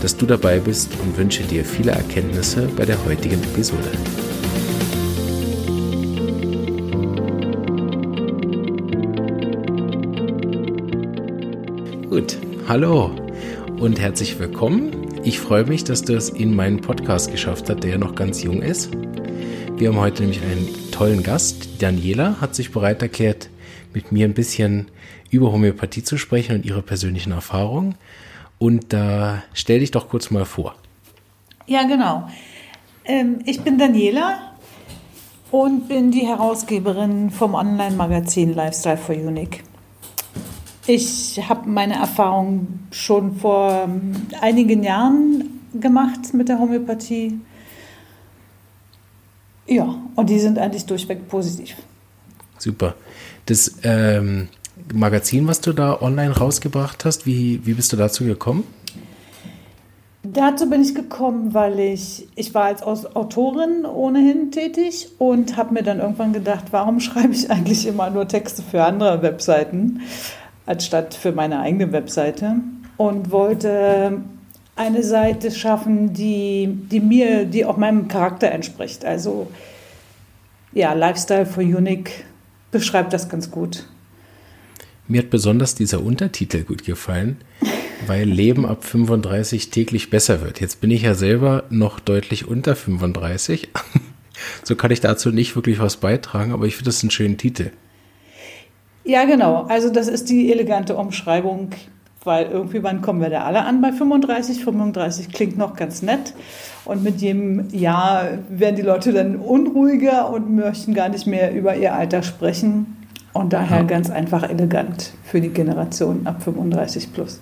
dass du dabei bist und wünsche dir viele Erkenntnisse bei der heutigen Episode. Gut, hallo und herzlich willkommen. Ich freue mich, dass du es in meinen Podcast geschafft hast, der ja noch ganz jung ist. Wir haben heute nämlich einen tollen Gast. Daniela hat sich bereit erklärt, mit mir ein bisschen über Homöopathie zu sprechen und ihre persönlichen Erfahrungen. Und da äh, stell dich doch kurz mal vor. Ja, genau. Ähm, ich bin Daniela und bin die Herausgeberin vom Online-Magazin Lifestyle for Unique. Ich habe meine Erfahrung schon vor ähm, einigen Jahren gemacht mit der Homöopathie. Ja, und die sind eigentlich durchweg positiv. Super. Das ähm, Magazin, was du da online rausgebracht hast, wie, wie bist du dazu gekommen? Dazu bin ich gekommen, weil ich, ich war als Autorin ohnehin tätig und habe mir dann irgendwann gedacht, warum schreibe ich eigentlich immer nur Texte für andere Webseiten, anstatt für meine eigene Webseite. Und wollte eine Seite schaffen, die, die mir, die auch meinem Charakter entspricht. Also ja, Lifestyle for Unique beschreibt das ganz gut. Mir hat besonders dieser Untertitel gut gefallen, weil Leben ab 35 täglich besser wird. Jetzt bin ich ja selber noch deutlich unter 35. so kann ich dazu nicht wirklich was beitragen, aber ich finde das einen schönen Titel. Ja, genau. Also das ist die elegante Umschreibung, weil irgendwie wann kommen wir da alle an bei 35? 35 klingt noch ganz nett. Und mit jedem Jahr werden die Leute dann unruhiger und möchten gar nicht mehr über ihr Alter sprechen. Und daher ja. ganz einfach elegant für die Generation ab 35 plus.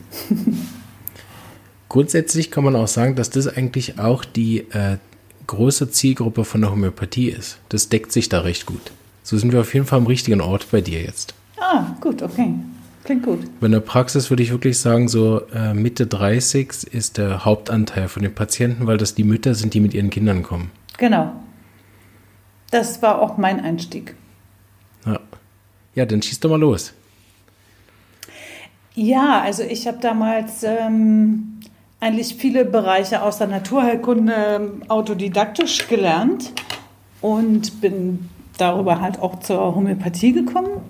Grundsätzlich kann man auch sagen, dass das eigentlich auch die äh, große Zielgruppe von der Homöopathie ist. Das deckt sich da recht gut. So sind wir auf jeden Fall am richtigen Ort bei dir jetzt. Ah, gut, okay. Klingt gut. In der Praxis würde ich wirklich sagen, so äh, Mitte 30 ist der Hauptanteil von den Patienten, weil das die Mütter sind, die mit ihren Kindern kommen. Genau. Das war auch mein Einstieg. Ja. Ja, dann schieß doch mal los. Ja, also ich habe damals ähm, eigentlich viele Bereiche aus der Naturheilkunde ähm, autodidaktisch gelernt und bin darüber halt auch zur Homöopathie gekommen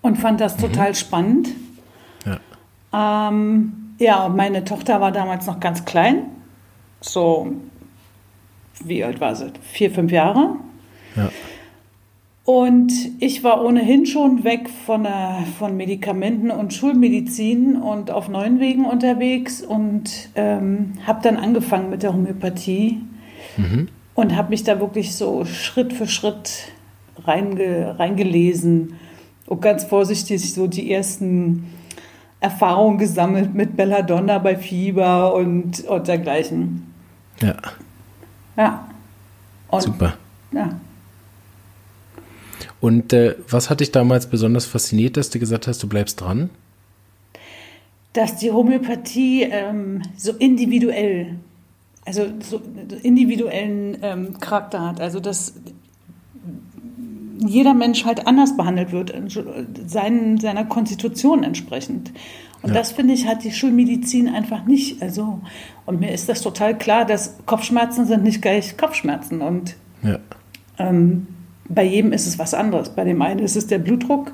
und fand das mhm. total spannend. Ja. Ähm, ja, meine Tochter war damals noch ganz klein, so wie alt war sie? Vier, fünf Jahre. Ja. Und ich war ohnehin schon weg von, äh, von Medikamenten und Schulmedizin und auf neuen Wegen unterwegs und ähm, habe dann angefangen mit der Homöopathie mhm. und habe mich da wirklich so Schritt für Schritt reinge, reingelesen und ganz vorsichtig so die ersten Erfahrungen gesammelt mit Belladonna bei Fieber und, und dergleichen. Ja. Ja. Und, Super. Ja. Und äh, was hat dich damals besonders fasziniert, dass du gesagt hast, du bleibst dran? Dass die Homöopathie ähm, so individuell, also so individuellen ähm, Charakter hat. Also dass jeder Mensch halt anders behandelt wird, seinen, seiner Konstitution entsprechend. Und ja. das finde ich hat die Schulmedizin einfach nicht. Also und mir ist das total klar, dass Kopfschmerzen sind nicht gleich Kopfschmerzen und ja. ähm, bei jedem ist es was anderes. Bei dem einen ist es der Blutdruck,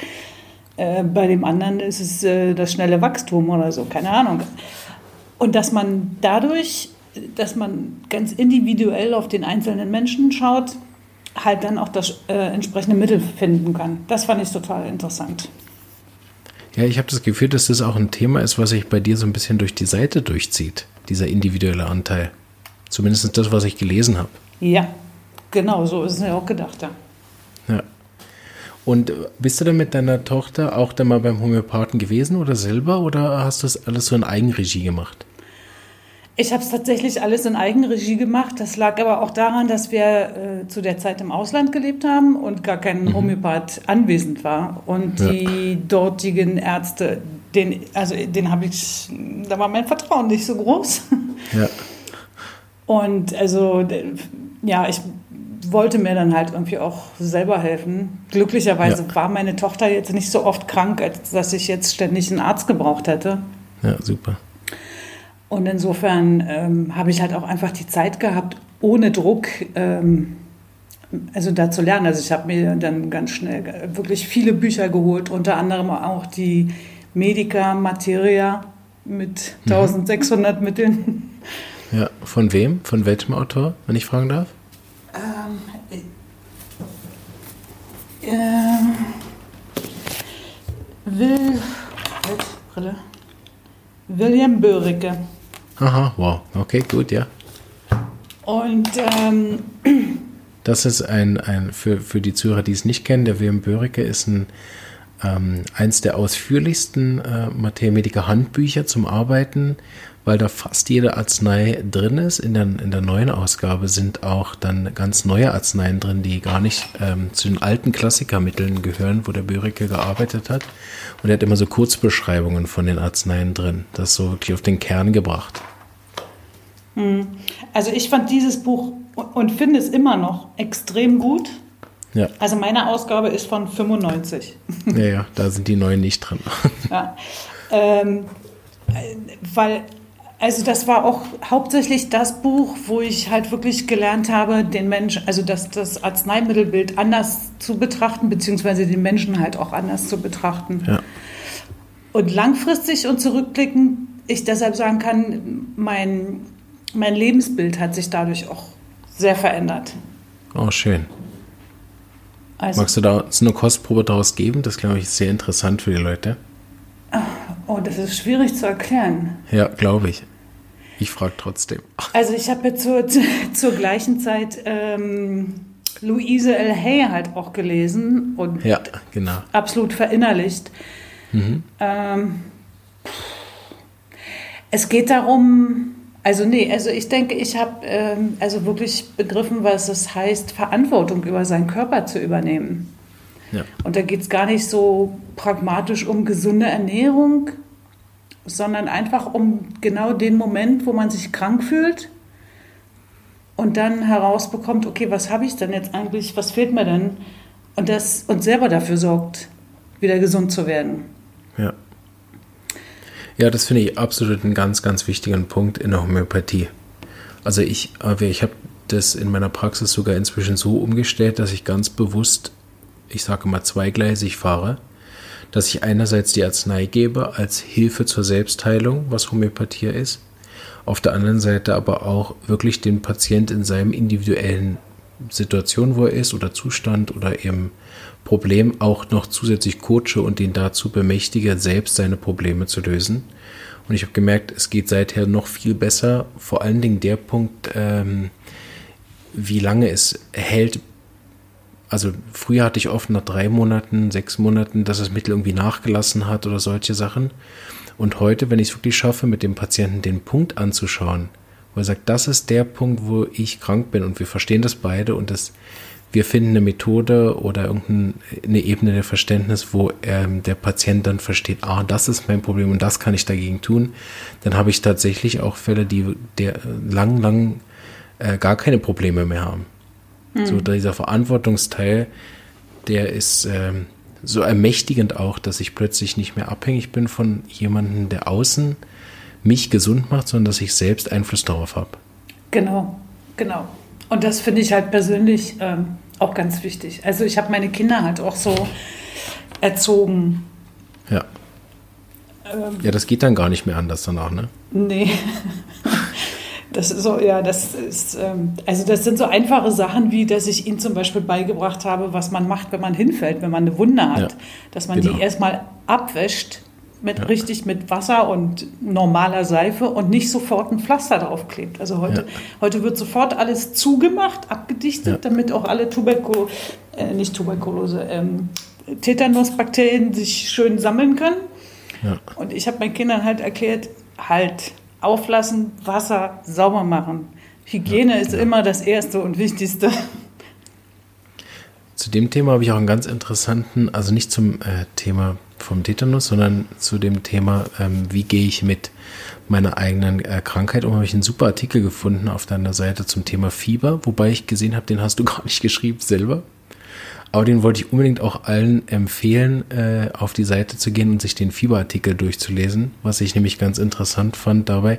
äh, bei dem anderen ist es äh, das schnelle Wachstum oder so, keine Ahnung. Und dass man dadurch, dass man ganz individuell auf den einzelnen Menschen schaut, halt dann auch das äh, entsprechende Mittel finden kann. Das fand ich total interessant. Ja, ich habe das Gefühl, dass das auch ein Thema ist, was sich bei dir so ein bisschen durch die Seite durchzieht, dieser individuelle Anteil. Zumindest das, was ich gelesen habe. Ja, genau, so ist es ja auch gedacht, ja. Ja. Und bist du dann mit deiner Tochter auch dann mal beim Homöopathen gewesen oder selber oder hast du das alles so in Eigenregie gemacht? Ich habe es tatsächlich alles in Eigenregie gemacht. Das lag aber auch daran, dass wir äh, zu der Zeit im Ausland gelebt haben und gar kein mhm. Homöopath anwesend war. Und ja. die dortigen Ärzte, den, also den habe ich, da war mein Vertrauen nicht so groß. Ja. Und also, ja, ich wollte mir dann halt irgendwie auch selber helfen. Glücklicherweise ja. war meine Tochter jetzt nicht so oft krank, als dass ich jetzt ständig einen Arzt gebraucht hätte. Ja, super. Und insofern ähm, habe ich halt auch einfach die Zeit gehabt, ohne Druck, ähm, also da zu lernen. Also ich habe mir dann ganz schnell wirklich viele Bücher geholt, unter anderem auch die Medica Materia mit 1600 mhm. Mitteln. Ja, von wem? Von welchem Autor, wenn ich fragen darf? Ähm, äh, äh, Will, halt, Brille. William Böricke. Aha, wow. Okay, gut, ja. Und ähm, das ist ein, ein für, für die Zuhörer, die es nicht kennen, der William Böricke ist ein ähm, eins der ausführlichsten äh, Materia-Medica-Handbücher zum Arbeiten, weil da fast jede Arznei drin ist. In der, in der neuen Ausgabe sind auch dann ganz neue Arzneien drin, die gar nicht ähm, zu den alten Klassikermitteln gehören, wo der Böricke gearbeitet hat. Und er hat immer so Kurzbeschreibungen von den Arzneien drin. Das ist so wirklich auf den Kern gebracht. Hm. Also ich fand dieses Buch und finde es immer noch extrem gut. Ja. Also meine Ausgabe ist von 95. Ja, ja, da sind die neuen nicht drin. Ja. Ähm, weil, also das war auch hauptsächlich das Buch, wo ich halt wirklich gelernt habe, den Menschen, also das, das Arzneimittelbild anders zu betrachten, beziehungsweise den Menschen halt auch anders zu betrachten. Ja. Und langfristig und zurückblickend, ich deshalb sagen kann, mein, mein Lebensbild hat sich dadurch auch sehr verändert. Oh, schön. Also, Magst du da eine Kostprobe daraus geben? Das glaube ich ist sehr interessant für die Leute. Oh, das ist schwierig zu erklären. Ja, glaube ich. Ich frage trotzdem. Also ich habe ja zur, zur gleichen Zeit ähm, Louise L. Hay halt auch gelesen und ja, genau. absolut verinnerlicht. Mhm. Ähm, es geht darum, also nee, also ich denke, ich habe ähm, also wirklich begriffen, was es heißt, Verantwortung über seinen Körper zu übernehmen. Ja. Und da geht es gar nicht so pragmatisch um gesunde Ernährung, sondern einfach um genau den Moment, wo man sich krank fühlt und dann herausbekommt, okay, was habe ich denn jetzt eigentlich, was fehlt mir denn? Und das und selber dafür sorgt, wieder gesund zu werden. Ja. Ja, das finde ich absolut einen ganz, ganz wichtigen Punkt in der Homöopathie. Also ich, ich habe das in meiner Praxis sogar inzwischen so umgestellt, dass ich ganz bewusst, ich sage mal zweigleisig fahre, dass ich einerseits die Arznei gebe als Hilfe zur Selbstheilung, was Homöopathie ist, auf der anderen Seite aber auch wirklich den Patient in seinem individuellen Situation, wo er ist oder Zustand oder eben Problem auch noch zusätzlich coache und ihn dazu bemächtige, selbst seine Probleme zu lösen. Und ich habe gemerkt, es geht seither noch viel besser. Vor allen Dingen der Punkt, ähm, wie lange es hält. Also früher hatte ich oft nach drei Monaten, sechs Monaten, dass das Mittel irgendwie nachgelassen hat oder solche Sachen. Und heute, wenn ich es wirklich schaffe, mit dem Patienten den Punkt anzuschauen, wo er sagt, das ist der Punkt, wo ich krank bin und wir verstehen das beide und das wir finden eine Methode oder irgendeine Ebene der Verständnis, wo ähm, der Patient dann versteht, ah, das ist mein Problem und das kann ich dagegen tun, dann habe ich tatsächlich auch Fälle, die der lang, lang äh, gar keine Probleme mehr haben. Mhm. So dieser Verantwortungsteil, der ist ähm, so ermächtigend auch, dass ich plötzlich nicht mehr abhängig bin von jemandem, der außen mich gesund macht, sondern dass ich selbst Einfluss darauf habe. Genau, genau. Und das finde ich halt persönlich ähm, auch ganz wichtig. Also ich habe meine Kinder halt auch so erzogen. Ja. Ähm, ja, das geht dann gar nicht mehr anders danach, ne? Nee. Das ist so, ja, das ist, ähm, also das sind so einfache Sachen, wie dass ich ihnen zum Beispiel beigebracht habe, was man macht, wenn man hinfällt, wenn man eine Wunde hat. Ja, dass man genau. die erstmal abwäscht mit ja. richtig mit Wasser und normaler Seife und nicht sofort ein Pflaster draufklebt. Also heute, ja. heute wird sofort alles zugemacht, abgedichtet, damit auch alle Tuberkulose, äh, nicht Tuberkulose, ähm, Tetanusbakterien sich schön sammeln können. Und ich habe meinen Kindern halt erklärt, halt, auflassen, Wasser sauber machen. Hygiene ist immer das Erste und Wichtigste. Zu dem Thema habe ich auch einen ganz interessanten, also nicht zum äh, Thema vom Tetanus, sondern zu dem Thema, ähm, wie gehe ich mit meiner eigenen äh, Krankheit um, habe ich einen super Artikel gefunden auf deiner Seite zum Thema Fieber, wobei ich gesehen habe, den hast du gar nicht geschrieben selber. Aber den wollte ich unbedingt auch allen empfehlen, äh, auf die Seite zu gehen und sich den Fieberartikel durchzulesen, was ich nämlich ganz interessant fand dabei.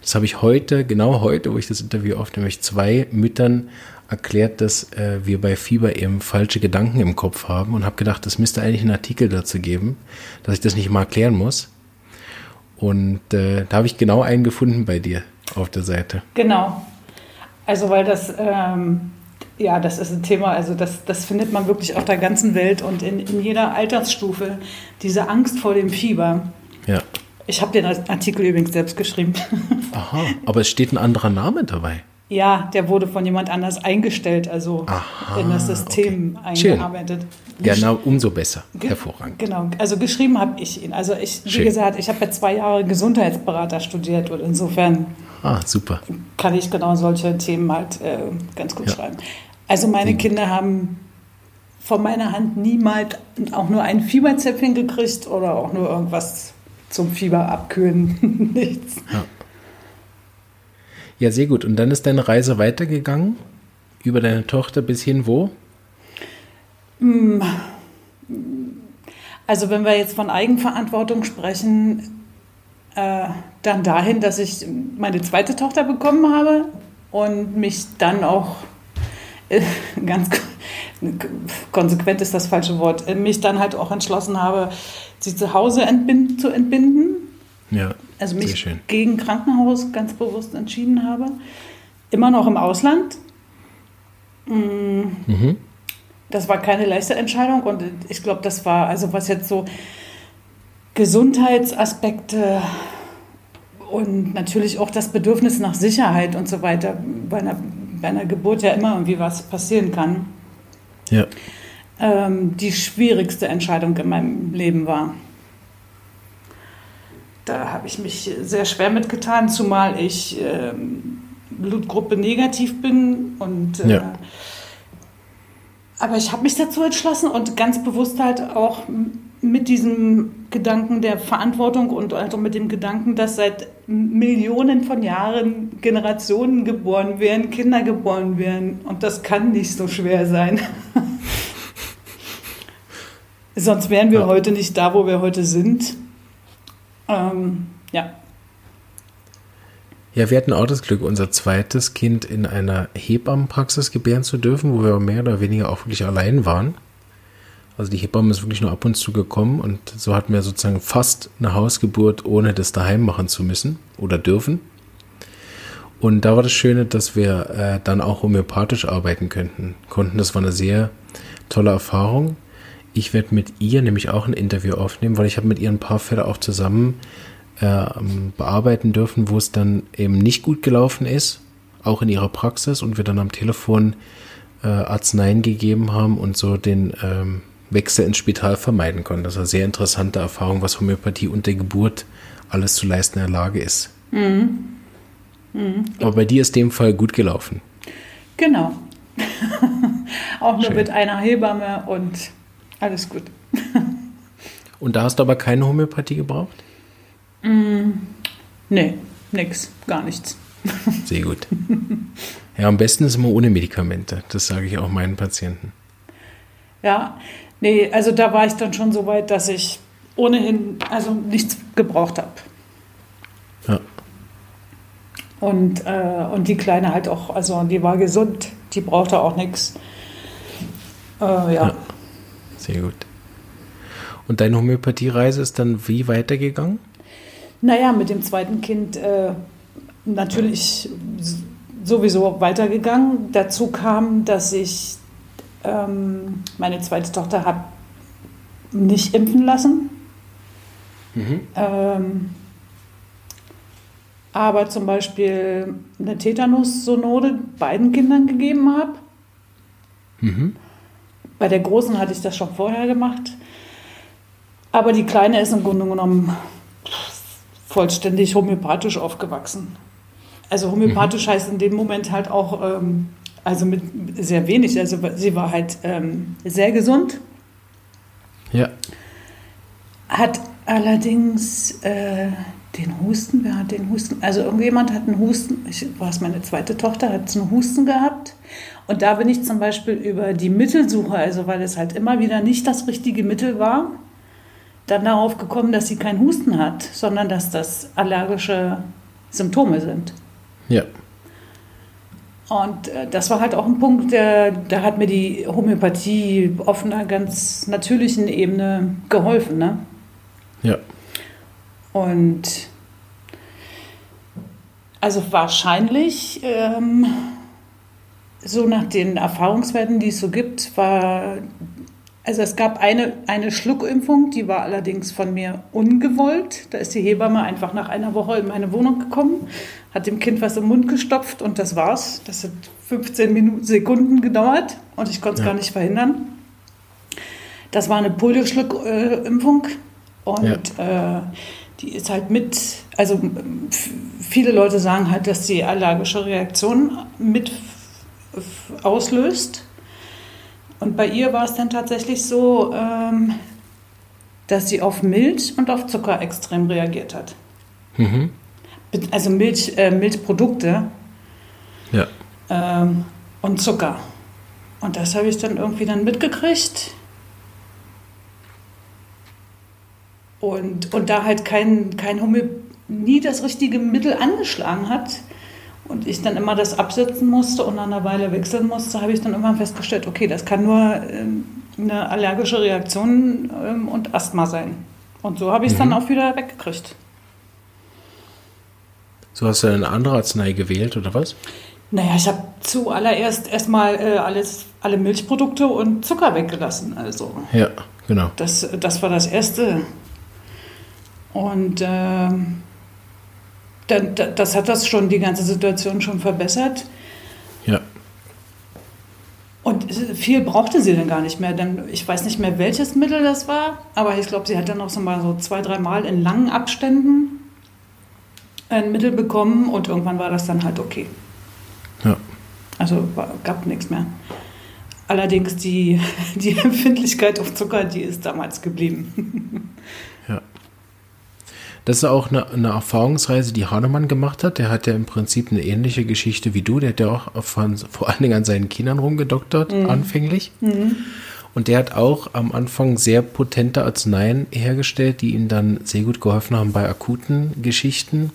Das habe ich heute, genau heute, wo ich das Interview aufnehme, ich zwei Müttern erklärt, dass äh, wir bei Fieber eben falsche Gedanken im Kopf haben und habe gedacht, es müsste eigentlich einen Artikel dazu geben, dass ich das nicht mal erklären muss. Und äh, da habe ich genau einen gefunden bei dir auf der Seite. Genau. Also weil das, ähm, ja, das ist ein Thema, also das, das findet man wirklich auf der ganzen Welt und in, in jeder Altersstufe, diese Angst vor dem Fieber. Ja. Ich habe den Artikel übrigens selbst geschrieben. Aha, aber es steht ein anderer Name dabei. Ja, der wurde von jemand anders eingestellt, also Aha, in das System okay. Eingearbeitet. Ja, na, umso besser. Hervorragend. Genau, also geschrieben habe ich ihn. Also ich, wie Schön. gesagt, ich habe ja zwei Jahre Gesundheitsberater studiert und insofern Ah, super. kann ich genau solche Themen halt äh, ganz gut Ja. schreiben. Also meine gut. Kinder haben von meiner Hand niemals auch nur ein Fieberzäpfchen gekriegt oder auch nur irgendwas zum Fieber abkühlen. Nichts. Ja, sehr gut. Und dann ist deine Reise weitergegangen über deine Tochter bis hin wo? Also wenn wir jetzt von Eigenverantwortung sprechen, äh, dann dahin, dass ich meine zweite Tochter bekommen habe und mich dann auch äh, ganz konsequent ist das falsche Wort, äh, mich dann halt auch entschlossen habe, sie zu Hause entbind, zu entbinden. Ja, Also sehr mich gegen Krankenhaus ganz bewusst entschieden habe. Immer noch im Ausland. Mm, Mhm. Das war keine leichte Entscheidung und ich glaube, das war, also was jetzt so Gesundheitsaspekte und natürlich auch das Bedürfnis nach Sicherheit und so weiter bei einer, bei einer Geburt ja immer irgendwie was passieren kann, Ja, ähm, die schwierigste Entscheidung in meinem Leben war. Da habe ich mich sehr schwer mitgetan, zumal ich ähm, Blutgruppe negativ bin und äh, Ja. aber ich habe mich dazu entschlossen und ganz bewusst halt auch mit diesem Gedanken der Verantwortung und also mit dem Gedanken, dass seit Millionen von Jahren Generationen geboren werden, Kinder geboren werden und das kann nicht so schwer sein. Sonst wären wir Ja. heute nicht da, wo wir heute sind. Ähm, ja. Ja, wir hatten auch das Glück, unser zweites Kind in einer Hebammenpraxis gebären zu dürfen, wo wir mehr oder weniger auch wirklich allein waren. Also die Hebamme ist wirklich nur ab und zu gekommen und so hatten wir sozusagen fast eine Hausgeburt, ohne das daheim machen zu müssen oder dürfen. Und da war das Schöne, dass wir äh, dann auch homöopathisch arbeiten könnten, konnten. Das war eine sehr tolle Erfahrung. Ich werde mit ihr nämlich auch ein Interview aufnehmen, weil ich habe mit ihr ein paar Fälle auch zusammen ähm, bearbeiten dürfen, wo es dann eben nicht gut gelaufen ist, auch in ihrer Praxis und wir dann am Telefon äh, Arzneien gegeben haben und so den ähm, Wechsel ins Spital vermeiden konnten. Das war eine sehr interessante Erfahrung, was Homöopathie und der Geburt alles zu leisten in der Lage ist. Aber bei dir ist dem Fall gut gelaufen. Genau. auch nur Schön. mit einer Hebamme und alles gut. Und da hast du aber keine Homöopathie gebraucht? Nee, nix, gar nichts. Sehr gut. Ja, am besten ist immer ohne Medikamente. Das sage ich auch meinen Patienten. Ja, nee, also da war ich dann schon so weit, dass ich ohnehin also nichts gebraucht habe. Ja. Und, äh, und die Kleine halt auch, also die war gesund, die brauchte auch nichts. Äh, ja. Ja. Sehr gut. Und deine Homöopathiereise ist dann wie weitergegangen? Naja, mit dem zweiten Kind äh, natürlich sowieso weitergegangen. Dazu kam, dass ich ähm, meine zweite Tochter habe nicht impfen lassen. Ähm, aber zum Beispiel eine Tetanus-Sonode beiden Kindern gegeben habe. Mhm. Bei der Großen hatte ich das schon vorher gemacht. Aber die Kleine ist im Grunde genommen vollständig homöopathisch aufgewachsen. Also homöopathisch mhm. heißt in dem Moment halt auch, ähm, also mit sehr wenig. Also sie war halt ähm, sehr gesund. Ja. Hat allerdings äh, den Husten, wer hat den Husten? Also irgendjemand hat einen Husten, ich war es meine zweite Tochter, hat einen Husten gehabt. Und da bin ich zum Beispiel über die Mittelsuche, also weil es halt immer wieder nicht das richtige Mittel war, dann darauf gekommen, dass sie keinen Husten hat, sondern dass das allergische Symptome sind. Ja. Und äh, das war halt auch ein Punkt, der, da hat mir die Homöopathie auf einer ganz natürlichen Ebene geholfen. Ne? Ja. Und also wahrscheinlich, ähm, so nach den Erfahrungswerten, die es so gibt, war also es gab eine, eine Schluckimpfung, die war allerdings von mir ungewollt. Da ist die Hebamme einfach nach einer Woche in meine Wohnung gekommen, hat dem Kind was im Mund gestopft und das war's. Das hat 15 Minuten, Sekunden gedauert und ich konnte es ja. gar nicht verhindern. Das war eine Polioschluckimpfung und ja. äh, die ist halt mit, also viele Leute sagen halt, dass die allergische Reaktion mit auslöst. Und bei ihr war es dann tatsächlich so, ähm, dass sie auf Milch und auf Zucker extrem reagiert hat. Mhm. Also Milch, äh, Milchprodukte ja. ähm, und Zucker. Und das habe ich dann irgendwie dann mitgekriegt. Und, und da halt kein, kein Hummel nie das richtige Mittel angeschlagen hat, und ich dann immer das absetzen musste und nach einer Weile wechseln musste, habe ich dann irgendwann festgestellt, okay, das kann nur ähm, eine allergische Reaktion ähm, und Asthma sein. Und so habe ich es mhm. dann auch wieder weggekriegt. So hast du eine andere Arznei gewählt, oder was? Naja, ich habe zuallererst erstmal äh, alles, alle Milchprodukte und Zucker weggelassen. Also, ja, genau. Das, das war das Erste. Und ähm, dann, das hat das schon, die ganze Situation schon verbessert. Ja. Und viel brauchte sie dann gar nicht mehr. Denn ich weiß nicht mehr, welches Mittel das war, aber ich glaube, sie hat dann noch so mal so zwei, drei Mal in langen Abständen ein Mittel bekommen und irgendwann war das dann halt okay. Ja. Also gab nichts mehr. Allerdings die, die Empfindlichkeit auf Zucker, die ist damals geblieben. Das ist auch eine, eine, Erfahrungsreise, die Hahnemann gemacht hat. Der hat ja im Prinzip eine ähnliche Geschichte wie du. Der hat ja auch von, vor allen Dingen an seinen Kindern rumgedoktert, mhm. anfänglich. Mhm. Und der hat auch am Anfang sehr potente Arzneien hergestellt, die ihm dann sehr gut geholfen haben bei akuten Geschichten,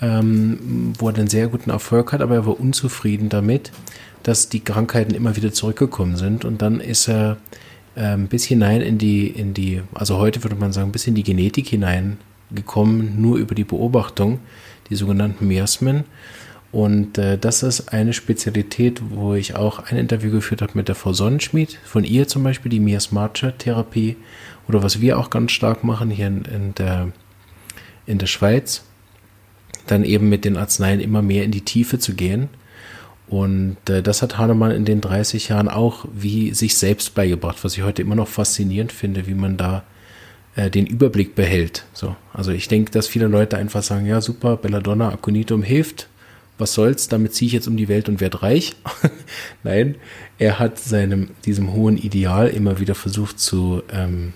ähm, wo er dann sehr guten Erfolg hat, aber er war unzufrieden damit, dass die Krankheiten immer wieder zurückgekommen sind. Und dann ist er ähm, bis hinein in die, in die, also heute würde man sagen, bis in die Genetik hinein gekommen, nur über die Beobachtung, die sogenannten Miasmen. Und äh, das ist eine Spezialität, wo ich auch ein Interview geführt habe mit der Frau Sonnenschmied, von ihr zum Beispiel die miasmatische Therapie oder was wir auch ganz stark machen hier in, in, der, in der Schweiz, dann eben mit den Arzneien immer mehr in die Tiefe zu gehen. Und äh, das hat Hahnemann in den 30 Jahren auch wie sich selbst beigebracht, was ich heute immer noch faszinierend finde, wie man da äh, den Überblick behält. So, also ich denke, dass viele Leute einfach sagen, ja super, Belladonna Aconitum hilft, was soll's, damit ziehe ich jetzt um die Welt und werde reich. Nein, er hat seinem, diesem hohen Ideal immer wieder versucht zu ähm,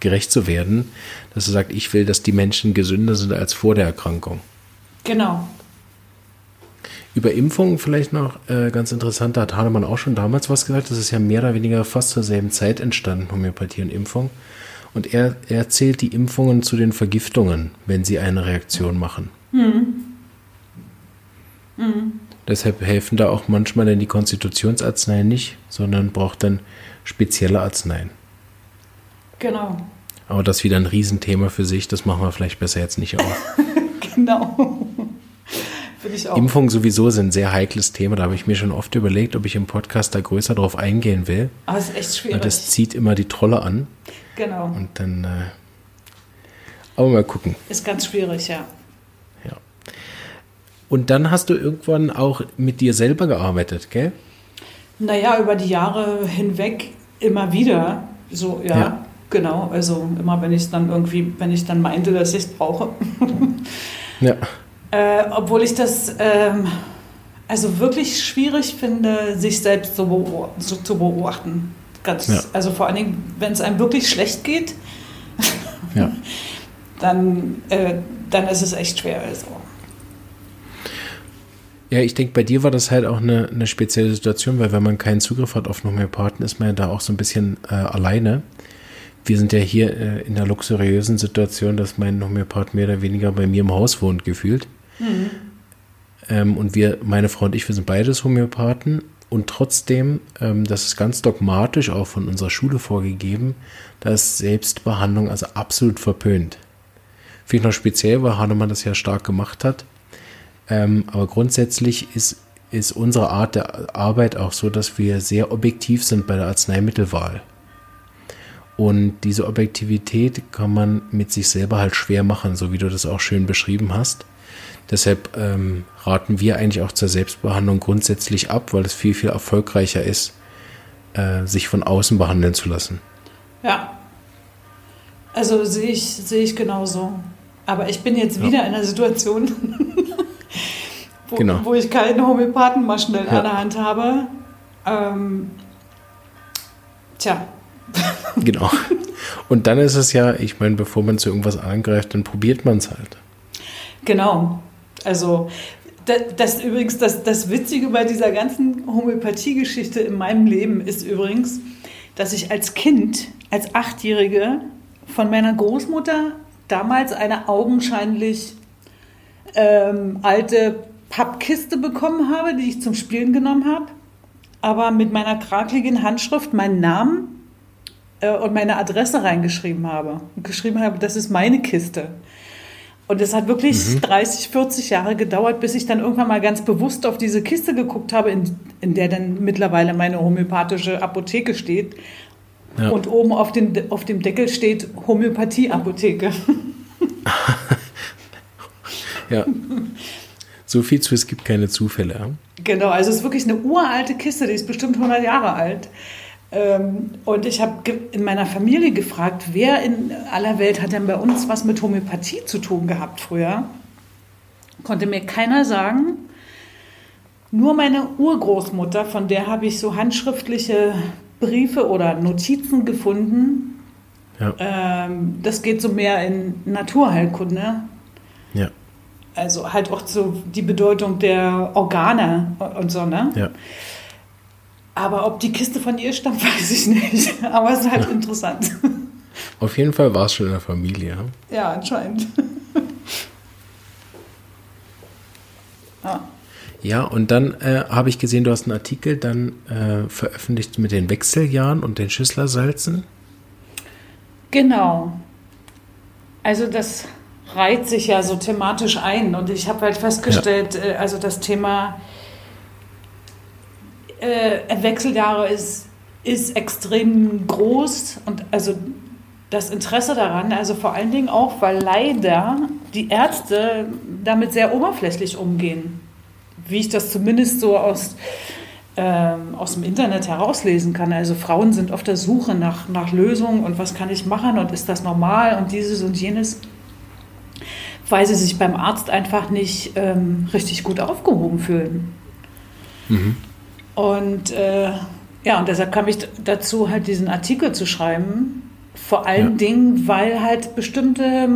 gerecht zu werden, dass er sagt, ich will, dass die Menschen gesünder sind als vor der Erkrankung. Genau. Über Impfungen vielleicht noch äh, ganz interessant, da hat Hahnemann auch schon damals was gesagt, das ist ja mehr oder weniger fast zur selben Zeit entstanden, Homöopathie und Impfung. Und er, er zählt die Impfungen zu den Vergiftungen, wenn sie eine Reaktion machen. Mhm. Mhm. Deshalb helfen da auch manchmal dann die Konstitutionsarzneien nicht, sondern braucht dann spezielle Arzneien. Genau. Aber das ist wieder ein Riesenthema für sich, das machen wir vielleicht besser jetzt nicht auf. genau. Impfungen sowieso sind ein sehr heikles Thema. Da habe ich mir schon oft überlegt, ob ich im Podcast da größer drauf eingehen will. Aber es ist echt schwierig. Das zieht immer die Trolle an. Genau. Und dann, äh, aber mal gucken. Ist ganz schwierig, ja. Ja. Und dann hast du irgendwann auch mit dir selber gearbeitet, gell? Naja, über die Jahre hinweg immer wieder. So, ja, ja. genau. Also immer, wenn ich dann irgendwie, wenn ich dann meinte, dass ich es brauche. Ja. Äh, obwohl ich das ähm, also wirklich schwierig finde, sich selbst so, so zu beobachten. Ganz, ja. Also vor allen Dingen, wenn es einem wirklich schlecht geht, ja. dann, äh, dann ist es echt schwer. Also. Ja, ich denke, bei dir war das halt auch eine, eine spezielle Situation, weil wenn man keinen Zugriff hat auf Homöopathen, ist man ja da auch so ein bisschen äh, alleine. Wir sind ja hier äh, in der luxuriösen Situation, dass mein Homöopath mehr oder weniger bei mir im Haus wohnt, gefühlt. Mhm. Ähm, und wir, meine Frau und ich, wir sind beides Homöopathen. Und trotzdem, ähm, das ist ganz dogmatisch auch von unserer Schule vorgegeben, dass Selbstbehandlung also absolut verpönt. Finde ich noch speziell, weil Hahnemann das ja stark gemacht hat. Ähm, aber grundsätzlich ist, ist unsere Art der Arbeit auch so, dass wir sehr objektiv sind bei der Arzneimittelwahl. Und diese Objektivität kann man mit sich selber halt schwer machen, so wie du das auch schön beschrieben hast. Deshalb ähm, raten wir eigentlich auch zur Selbstbehandlung grundsätzlich ab, weil es viel, viel erfolgreicher ist, äh, sich von außen behandeln zu lassen. Ja. Also sehe ich, sehe ich genauso. Aber ich bin jetzt wieder ja. in einer Situation, wo, genau. wo ich keinen Homöopathen mal schnell ja. an der Hand habe. Ähm, tja. Genau. Und dann ist es ja, ich meine, bevor man zu irgendwas angreift, dann probiert man es halt. Genau. Also das, das übrigens, das, das Witzige bei dieser ganzen Homöopathie-Geschichte in meinem Leben ist übrigens, dass ich als Kind, als Achtjährige von meiner Großmutter damals eine augenscheinlich ähm, alte Pappkiste bekommen habe, die ich zum Spielen genommen habe, aber mit meiner krakeligen Handschrift meinen Namen äh, und meine Adresse reingeschrieben habe und geschrieben habe, das ist meine Kiste. Und es hat wirklich mhm. 30, 40 Jahre gedauert, bis ich dann irgendwann mal ganz bewusst auf diese Kiste geguckt habe, in, in der dann mittlerweile meine homöopathische Apotheke steht. Ja. Und oben auf, den, auf dem Deckel steht Homöopathie-Apotheke. ja. So viel zu, es gibt keine Zufälle. Genau, also es ist wirklich eine uralte Kiste, die ist bestimmt 100 Jahre alt. Ähm, und ich habe in meiner Familie gefragt, wer in aller Welt hat denn bei uns was mit Homöopathie zu tun gehabt früher? Konnte mir keiner sagen. Nur meine Urgroßmutter, von der habe ich so handschriftliche Briefe oder Notizen gefunden. Ja. Ähm, das geht so mehr in Naturheilkunde. Ja. Also halt auch so die Bedeutung der Organe und so, ne? Ja. Aber ob die Kiste von ihr stammt, weiß ich nicht. Aber es ist halt interessant. Auf jeden Fall war es schon in der Familie. Ja, anscheinend. ah. Ja, und dann äh, habe ich gesehen, du hast einen Artikel dann äh, veröffentlicht mit den Wechseljahren und den Schüsslersalzen. Genau. Also das reiht sich ja so thematisch ein und ich habe halt festgestellt, ja. äh, also das Thema äh, Wechseljahre ist, ist extrem groß und also das Interesse daran, also vor allen Dingen auch, weil leider die Ärzte damit sehr oberflächlich umgehen wie ich das zumindest so aus, ähm, aus dem Internet herauslesen kann. Also Frauen sind auf der Suche nach, nach Lösungen und was kann ich machen und ist das normal und dieses und jenes, weil sie sich beim Arzt einfach nicht ähm, richtig gut aufgehoben fühlen. Mhm. Und äh, ja, und deshalb kam ich dazu, halt diesen Artikel zu schreiben. Vor allen ja. Dingen, weil halt bestimmte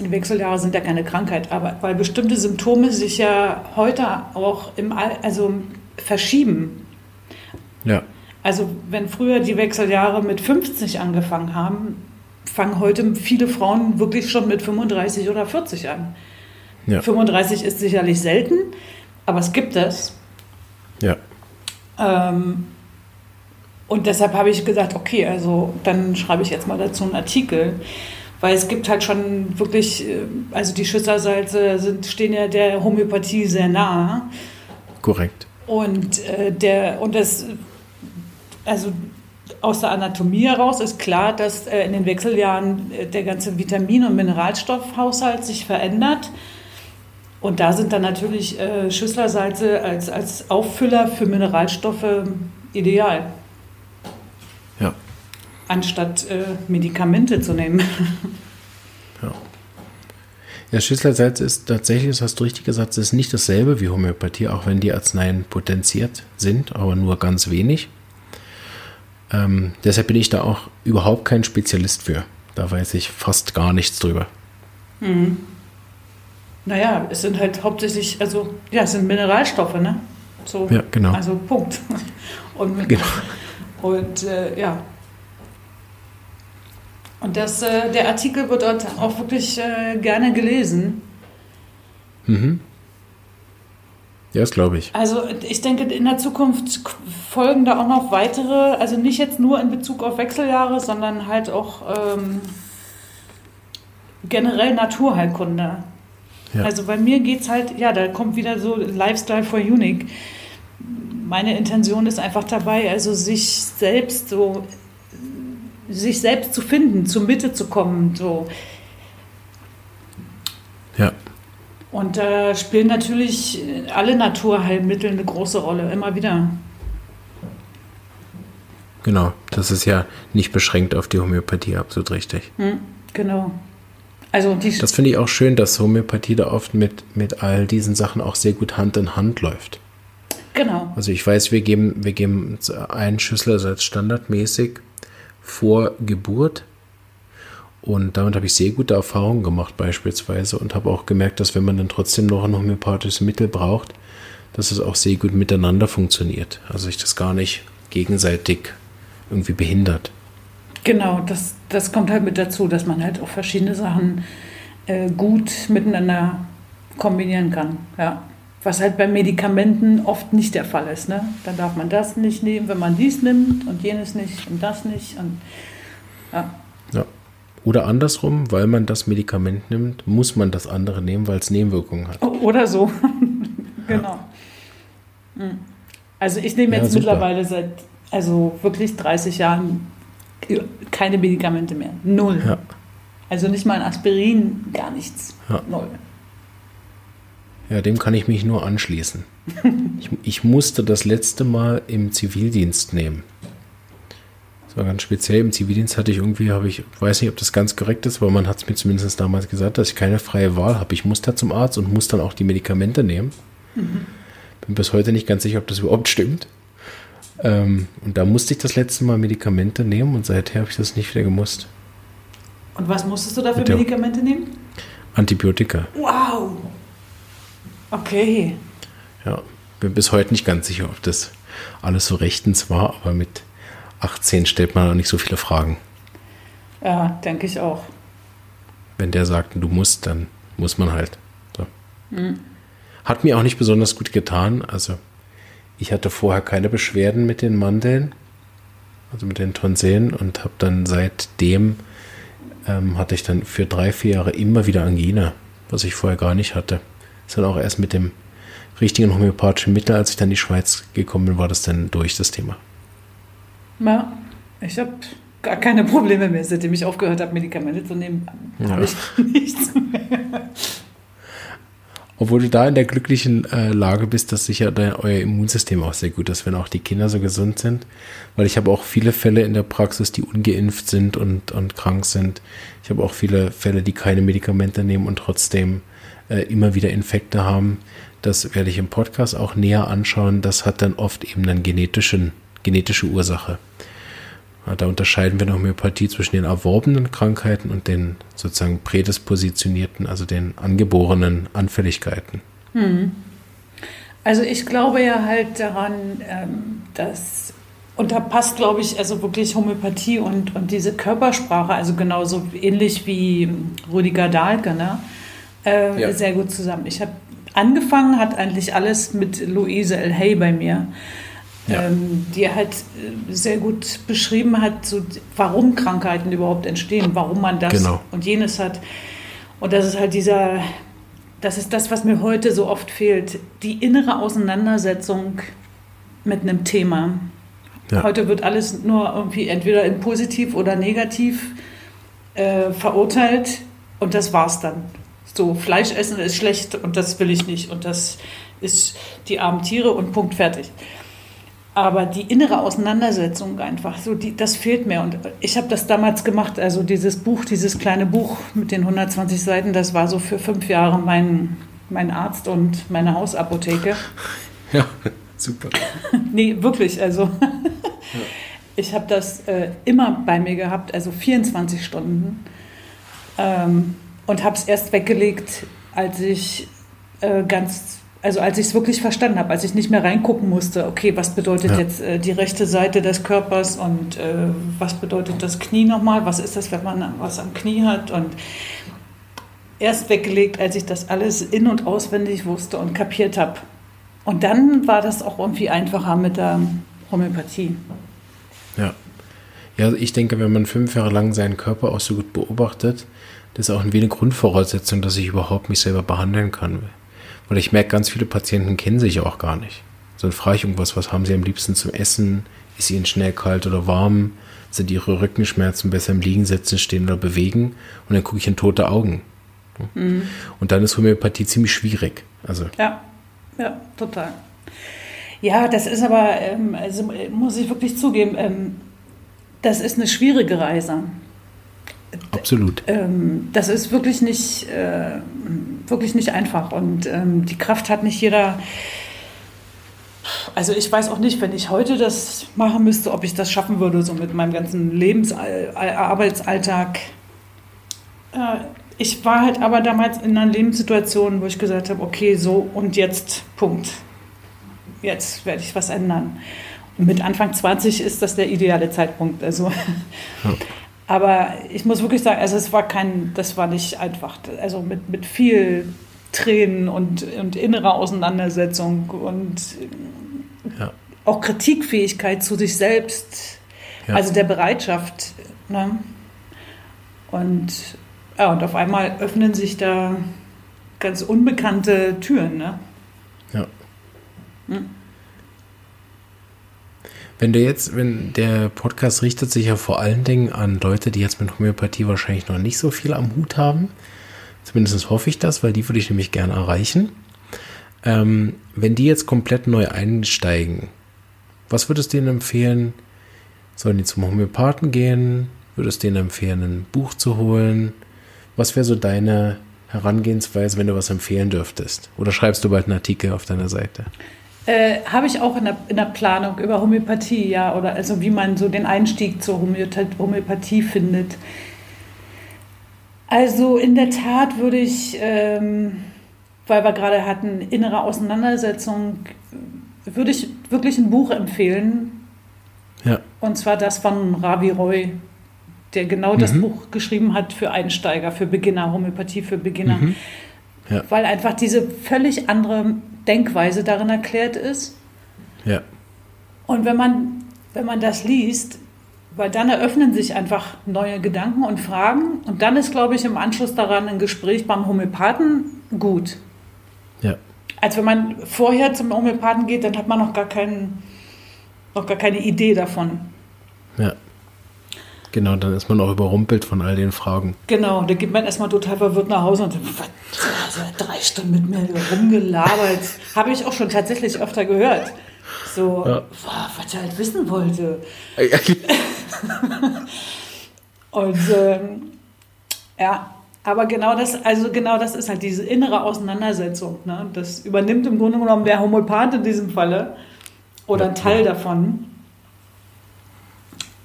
die Wechseljahre sind ja keine Krankheit, aber weil bestimmte Symptome sich ja heute auch im All, also verschieben. Ja. Also wenn früher die Wechseljahre mit 50 angefangen haben, fangen heute viele Frauen wirklich schon mit 35 oder 40 an. Ja. 35 ist sicherlich selten, aber es gibt es. Ja. Ähm, und deshalb habe ich gesagt, okay, also dann schreibe ich jetzt mal dazu einen Artikel. Weil es gibt halt schon wirklich, äh, also die Schüssersalze sind, stehen ja der Homöopathie sehr nahe. Korrekt. Und äh, der, und das, also aus der Anatomie heraus ist klar, dass äh, in den Wechseljahren äh, der ganze Vitamin- und Mineralstoffhaushalt sich verändert. Und da sind dann natürlich äh, Schüsslersalze als, als Auffüller für Mineralstoffe ideal anstatt äh, Medikamente zu nehmen. ja. Ja, Schüsslersalz ist tatsächlich, das hast du richtig gesagt, ist nicht dasselbe wie Homöopathie, auch wenn die Arzneien potenziert sind, aber nur ganz wenig. Ähm, deshalb bin ich da auch überhaupt kein Spezialist für. Da weiß ich fast gar nichts drüber. Mhm. Naja, es sind halt hauptsächlich, also ja, es sind Mineralstoffe, ne? So, ja, genau. Also Punkt. Und, genau. und äh, ja. Und das, äh, der Artikel wird dort auch wirklich äh, gerne gelesen. Mhm. Ja, das glaube ich. Also ich denke, in der Zukunft folgen da auch noch weitere, also nicht jetzt nur in Bezug auf Wechseljahre, sondern halt auch ähm, generell Naturheilkunde. Ja. Also bei mir geht es halt, ja, da kommt wieder so Lifestyle for Unique. Meine Intention ist einfach dabei, also sich selbst so, sich selbst zu finden, zur Mitte zu kommen, so. Ja. Und da spielen natürlich alle Naturheilmittel eine große Rolle, immer wieder. Genau, das ist ja nicht beschränkt auf die Homöopathie, absolut richtig. Hm, genau. Also das finde ich auch schön, dass Homöopathie da oft mit, mit all diesen Sachen auch sehr gut Hand in Hand läuft. Genau. Also ich weiß, wir geben, wir geben einen Schüsselersatz standardmäßig vor Geburt. Und damit habe ich sehr gute Erfahrungen gemacht beispielsweise und habe auch gemerkt, dass wenn man dann trotzdem noch ein homöopathisches Mittel braucht, dass es auch sehr gut miteinander funktioniert. Also sich das gar nicht gegenseitig irgendwie behindert. Genau, das, das kommt halt mit dazu, dass man halt auch verschiedene Sachen äh, gut miteinander kombinieren kann. Ja. Was halt bei Medikamenten oft nicht der Fall ist. Ne? Dann darf man das nicht nehmen, wenn man dies nimmt und jenes nicht und das nicht. Und, ja. ja. Oder andersrum, weil man das Medikament nimmt, muss man das andere nehmen, weil es Nebenwirkungen hat. Oder so. genau. Ja. Hm. Also ich nehme jetzt ja, mittlerweile seit also wirklich 30 Jahren keine Medikamente mehr. Null. Ja. Also nicht mal ein Aspirin, gar nichts. Ja. Null. Ja, dem kann ich mich nur anschließen. ich, ich, musste das letzte Mal im Zivildienst nehmen. Das war ganz speziell. Im Zivildienst hatte ich irgendwie, habe ich, weiß nicht, ob das ganz korrekt ist, aber man hat es mir zumindest damals gesagt, dass ich keine freie Wahl habe. Ich muss da zum Arzt und muss dann auch die Medikamente nehmen. Mhm. Bin bis heute nicht ganz sicher, ob das überhaupt stimmt. Ähm, und da musste ich das letzte Mal Medikamente nehmen und seither habe ich das nicht wieder gemusst. Und was musstest du da für Medikamente nehmen? Antibiotika. Wow. Okay. Ja, bin bis heute nicht ganz sicher, ob das alles so rechtens war, aber mit 18 stellt man auch nicht so viele Fragen. Ja, denke ich auch. Wenn der sagt, du musst, dann muss man halt. So. Mhm. Hat mir auch nicht besonders gut getan. Also ich hatte vorher keine Beschwerden mit den Mandeln, also mit den Tonsillen und habe dann seitdem ähm, hatte ich dann für drei, vier Jahre immer wieder Angina, was ich vorher gar nicht hatte. Ist dann auch erst mit dem richtigen homöopathischen Mittel, als ich dann in die Schweiz gekommen bin, war das dann durch das Thema. Ja, ich habe gar keine Probleme mehr, seitdem ich aufgehört habe, Medikamente zu nehmen. Ja. Habe ich nichts mehr. Obwohl du da in der glücklichen äh, Lage bist, dass sicher dein, euer Immunsystem auch sehr gut ist, wenn auch die Kinder so gesund sind. Weil ich habe auch viele Fälle in der Praxis, die ungeimpft sind und, und krank sind. Ich habe auch viele Fälle, die keine Medikamente nehmen und trotzdem äh, immer wieder Infekte haben. Das werde ich im Podcast auch näher anschauen. Das hat dann oft eben eine genetische, genetische Ursache. Da unterscheiden wir noch Homöopathie zwischen den erworbenen Krankheiten und den sozusagen prädispositionierten, also den angeborenen Anfälligkeiten. Hm. Also ich glaube ja halt daran, ähm, dass, und da passt, glaube ich, also wirklich Homöopathie und, und diese Körpersprache, also genauso ähnlich wie Rüdiger Dahlke, ne? Äh, ja. sehr gut zusammen. Ich habe angefangen, hat eigentlich alles mit Luise L. Hay bei mir ja. ähm, die halt äh, sehr gut beschrieben hat, so, warum Krankheiten überhaupt entstehen, warum man das genau. und jenes hat. Und das ist halt dieser, das ist das, was mir heute so oft fehlt, die innere Auseinandersetzung mit einem Thema. Ja. Heute wird alles nur irgendwie entweder in positiv oder negativ äh, verurteilt und das war's dann. So, Fleisch essen ist schlecht und das will ich nicht und das ist die armen Tiere und Punkt fertig. Aber die innere Auseinandersetzung einfach, so die, das fehlt mir. Und ich habe das damals gemacht, also dieses Buch, dieses kleine Buch mit den 120 Seiten, das war so für fünf Jahre mein, mein Arzt und meine Hausapotheke. Ja, super. nee, wirklich, also ja. ich habe das äh, immer bei mir gehabt, also 24 Stunden. Ähm, und habe es erst weggelegt, als ich äh, ganz also als ich es wirklich verstanden habe, als ich nicht mehr reingucken musste, okay, was bedeutet ja. jetzt äh, die rechte Seite des Körpers und äh, was bedeutet das Knie nochmal, was ist das, wenn man was am Knie hat und erst weggelegt, als ich das alles in- und auswendig wusste und kapiert habe. Und dann war das auch irgendwie einfacher mit der Homöopathie. Ja. Ja, also ich denke, wenn man fünf Jahre lang seinen Körper auch so gut beobachtet, das ist auch eine Grundvoraussetzung, dass ich überhaupt mich selber behandeln kann. Oder ich merke, ganz viele Patienten kennen sich auch gar nicht. So dann frage ich irgendwas, was haben sie am liebsten zum Essen? Ist ihnen schnell kalt oder warm? Sind ihre Rückenschmerzen besser im Liegen, Sitzen, Stehen oder Bewegen? Und dann gucke ich in tote Augen. Mhm. Und dann ist Homöopathie ziemlich schwierig. Also. Ja, ja, total. Ja, das ist aber, ähm, also muss ich wirklich zugeben, ähm, das ist eine schwierige Reise. Absolut. Ähm, das ist wirklich nicht, äh, wirklich nicht einfach und ähm, die Kraft hat nicht jeder. Also ich weiß auch nicht, wenn ich heute das machen müsste, ob ich das schaffen würde, so mit meinem ganzen Lebens Arbeitsalltag. Äh, ich war halt aber damals in einer Lebenssituation, wo ich gesagt habe, okay, so und jetzt, Punkt. Jetzt werde ich was ändern. Und mit Anfang 20 ist das der ideale Zeitpunkt. Also ja. Aber ich muss wirklich sagen, also es war kein, das war nicht einfach. Also mit, mit viel Tränen und, und innerer Auseinandersetzung und ja. auch Kritikfähigkeit zu sich selbst, ja. also der Bereitschaft. Ne? Und, ja, und auf einmal öffnen sich da ganz unbekannte Türen. Ne? Ja. Hm. Wenn du jetzt, wenn der Podcast richtet sich ja vor allen Dingen an Leute, die jetzt mit Homöopathie wahrscheinlich noch nicht so viel am Hut haben. Zumindest hoffe ich das, weil die würde ich nämlich gerne erreichen. Ähm, wenn die jetzt komplett neu einsteigen, was würdest du denen empfehlen? Sollen die zum Homöopathen gehen? Würdest du denen empfehlen, ein Buch zu holen? Was wäre so deine Herangehensweise, wenn du was empfehlen dürftest? Oder schreibst du bald einen Artikel auf deiner Seite? Äh, Habe ich auch in der, in der Planung über Homöopathie, ja, oder also wie man so den Einstieg zur Homöopathie findet. Also in der Tat würde ich, ähm, weil wir gerade hatten, innere Auseinandersetzung, würde ich wirklich ein Buch empfehlen. Ja. Und zwar das von Ravi Roy, der genau mhm. das Buch geschrieben hat für Einsteiger, für Beginner, Homöopathie für Beginner. Mhm. Ja. Weil einfach diese völlig andere Denkweise darin erklärt ist. Ja. Und wenn man, wenn man das liest, weil dann eröffnen sich einfach neue Gedanken und Fragen. Und dann ist, glaube ich, im Anschluss daran ein Gespräch beim Homöopathen gut. Ja. Als wenn man vorher zum Homöopathen geht, dann hat man noch gar, keinen, noch gar keine Idee davon. Ja. Genau, dann ist man auch überrumpelt von all den Fragen. Genau, da geht man erstmal total verwirrt nach Hause und sagt, also drei Stunden mit mir rumgelabert. Habe ich auch schon tatsächlich öfter gehört. So, ja. was er halt wissen wollte. und ähm, ja, aber genau das, also genau das ist halt diese innere Auseinandersetzung. Ne? Das übernimmt im Grunde genommen der Homöopath in diesem Falle oder ein Teil davon.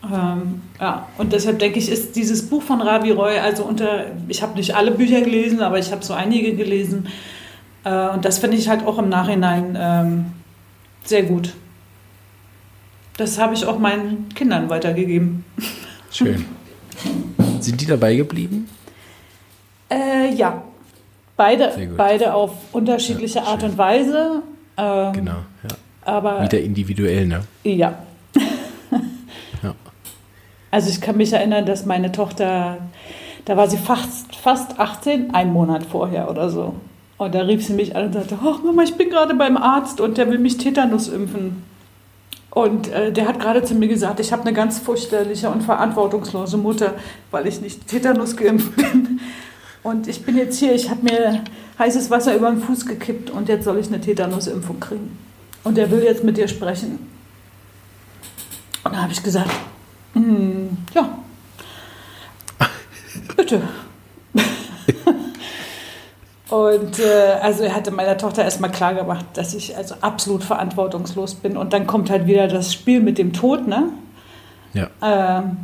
Ähm, ja, und deshalb denke ich, ist dieses Buch von Ravi Roy, also unter, ich habe nicht alle Bücher gelesen, aber ich habe so einige gelesen. Äh, und das finde ich halt auch im Nachhinein ähm, sehr gut. Das habe ich auch meinen Kindern weitergegeben. Schön. Sind die dabei geblieben? Äh, ja, beide, beide auf unterschiedliche ja, Art und Weise. Ähm, genau, ja. Aber, Wieder individuell, ne? Ja, also ich kann mich erinnern, dass meine Tochter, da war sie fast, fast 18, einen Monat vorher oder so. Und da rief sie mich an und sagte, ach Mama, ich bin gerade beim Arzt und der will mich Tetanus impfen. Und äh, der hat gerade zu mir gesagt, ich habe eine ganz fürchterliche und verantwortungslose Mutter, weil ich nicht Tetanus geimpft bin. Und ich bin jetzt hier, ich habe mir heißes Wasser über den Fuß gekippt und jetzt soll ich eine Tetanus-Impfung kriegen. Und er will jetzt mit dir sprechen. dann habe ich gesagt, ja, bitte. Und äh, also er hatte meiner Tochter erstmal klar gemacht, dass ich also absolut verantwortungslos bin. Und dann kommt halt wieder das Spiel mit dem Tod, ne? Ja. Ähm,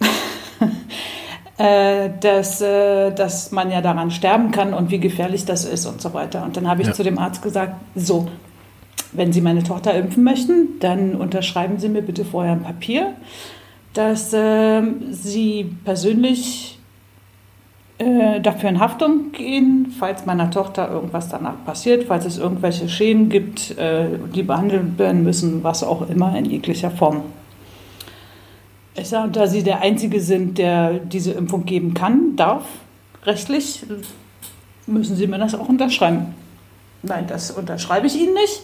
äh, dass, äh, dass man ja daran sterben kann und wie gefährlich das ist und so weiter. Und dann habe ich Ja. zu dem Arzt gesagt, so, wenn Sie meine Tochter impfen möchten, dann unterschreiben Sie mir bitte vorher ein Papier, dass ähm, Sie persönlich äh, dafür in Haftung gehen, falls meiner Tochter irgendwas danach passiert, falls es irgendwelche Schäden gibt, äh, die behandelt werden müssen, was auch immer in jeglicher Form. Ich sage, da Sie der Einzige sind, der diese Impfung geben kann, darf, rechtlich, müssen Sie mir das auch unterschreiben. Nein, das unterschreibe ich Ihnen nicht.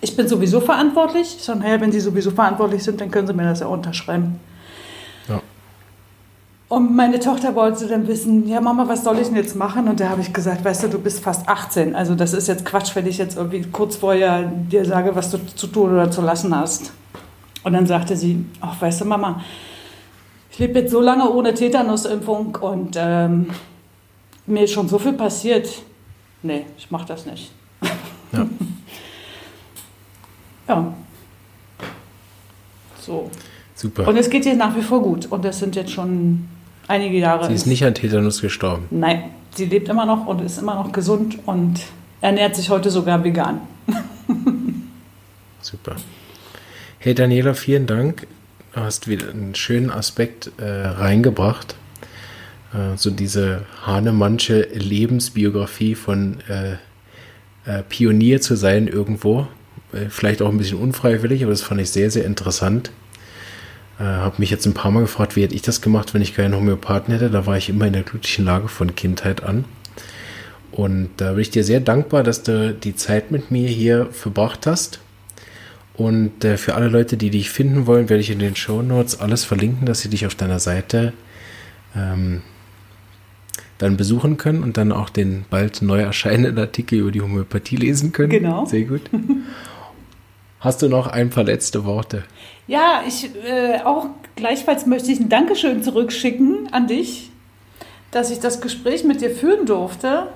Ich bin sowieso verantwortlich. Ich sage, naja, wenn Sie sowieso verantwortlich sind, dann können Sie mir das ja unterschreiben. Ja. Und meine Tochter wollte dann wissen, ja Mama, was soll ich denn jetzt machen? Und da habe ich gesagt, weißt du, du bist fast 18. Also das ist jetzt Quatsch, wenn ich jetzt irgendwie kurz vorher dir sage, was du zu tun oder zu lassen hast. Und dann sagte sie, ach weißt du Mama, ich lebe jetzt so lange ohne Tetanusimpfung und ähm, mir ist schon so viel passiert. Nee, ich mache das nicht. Ja. Ja. So. Super. Und es geht ihr nach wie vor gut. Und das sind jetzt schon einige Jahre. Sie ist nicht an Tetanus gestorben. Nein, sie lebt immer noch und ist immer noch gesund und ernährt sich heute sogar vegan. Super. Hey Daniela, vielen Dank. Du hast wieder einen schönen Aspekt äh, reingebracht. Äh, so diese Hahnemannsche Lebensbiografie von äh, äh, Pionier zu sein irgendwo. Äh, vielleicht auch ein bisschen unfreiwillig, aber das fand ich sehr, sehr interessant. Äh, habe mich jetzt ein paar Mal gefragt, wie hätte ich das gemacht, wenn ich keinen Homöopathen hätte. Da war ich immer in der glücklichen Lage von Kindheit an. Und da bin ich dir sehr dankbar, dass du die Zeit mit mir hier verbracht hast. Und äh, für alle Leute, die dich finden wollen, werde ich in den Show Notes alles verlinken, dass sie dich auf deiner Seite ähm, dann besuchen können und dann auch den bald neu erscheinenden Artikel über die Homöopathie lesen können. Genau. Sehr gut. Hast du noch ein paar letzte Worte? Ja, ich äh, auch gleichfalls möchte ich ein Dankeschön zurückschicken an dich, dass ich das Gespräch mit dir führen durfte.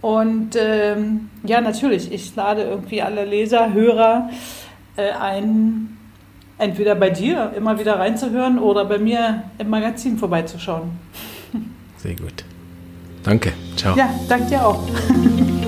Und ähm, ja, natürlich, ich lade irgendwie alle Leser, Hörer äh, ein, entweder bei dir immer wieder reinzuhören oder bei mir im Magazin vorbeizuschauen. Sehr gut. Danke. Ciao. Ja, danke dir auch.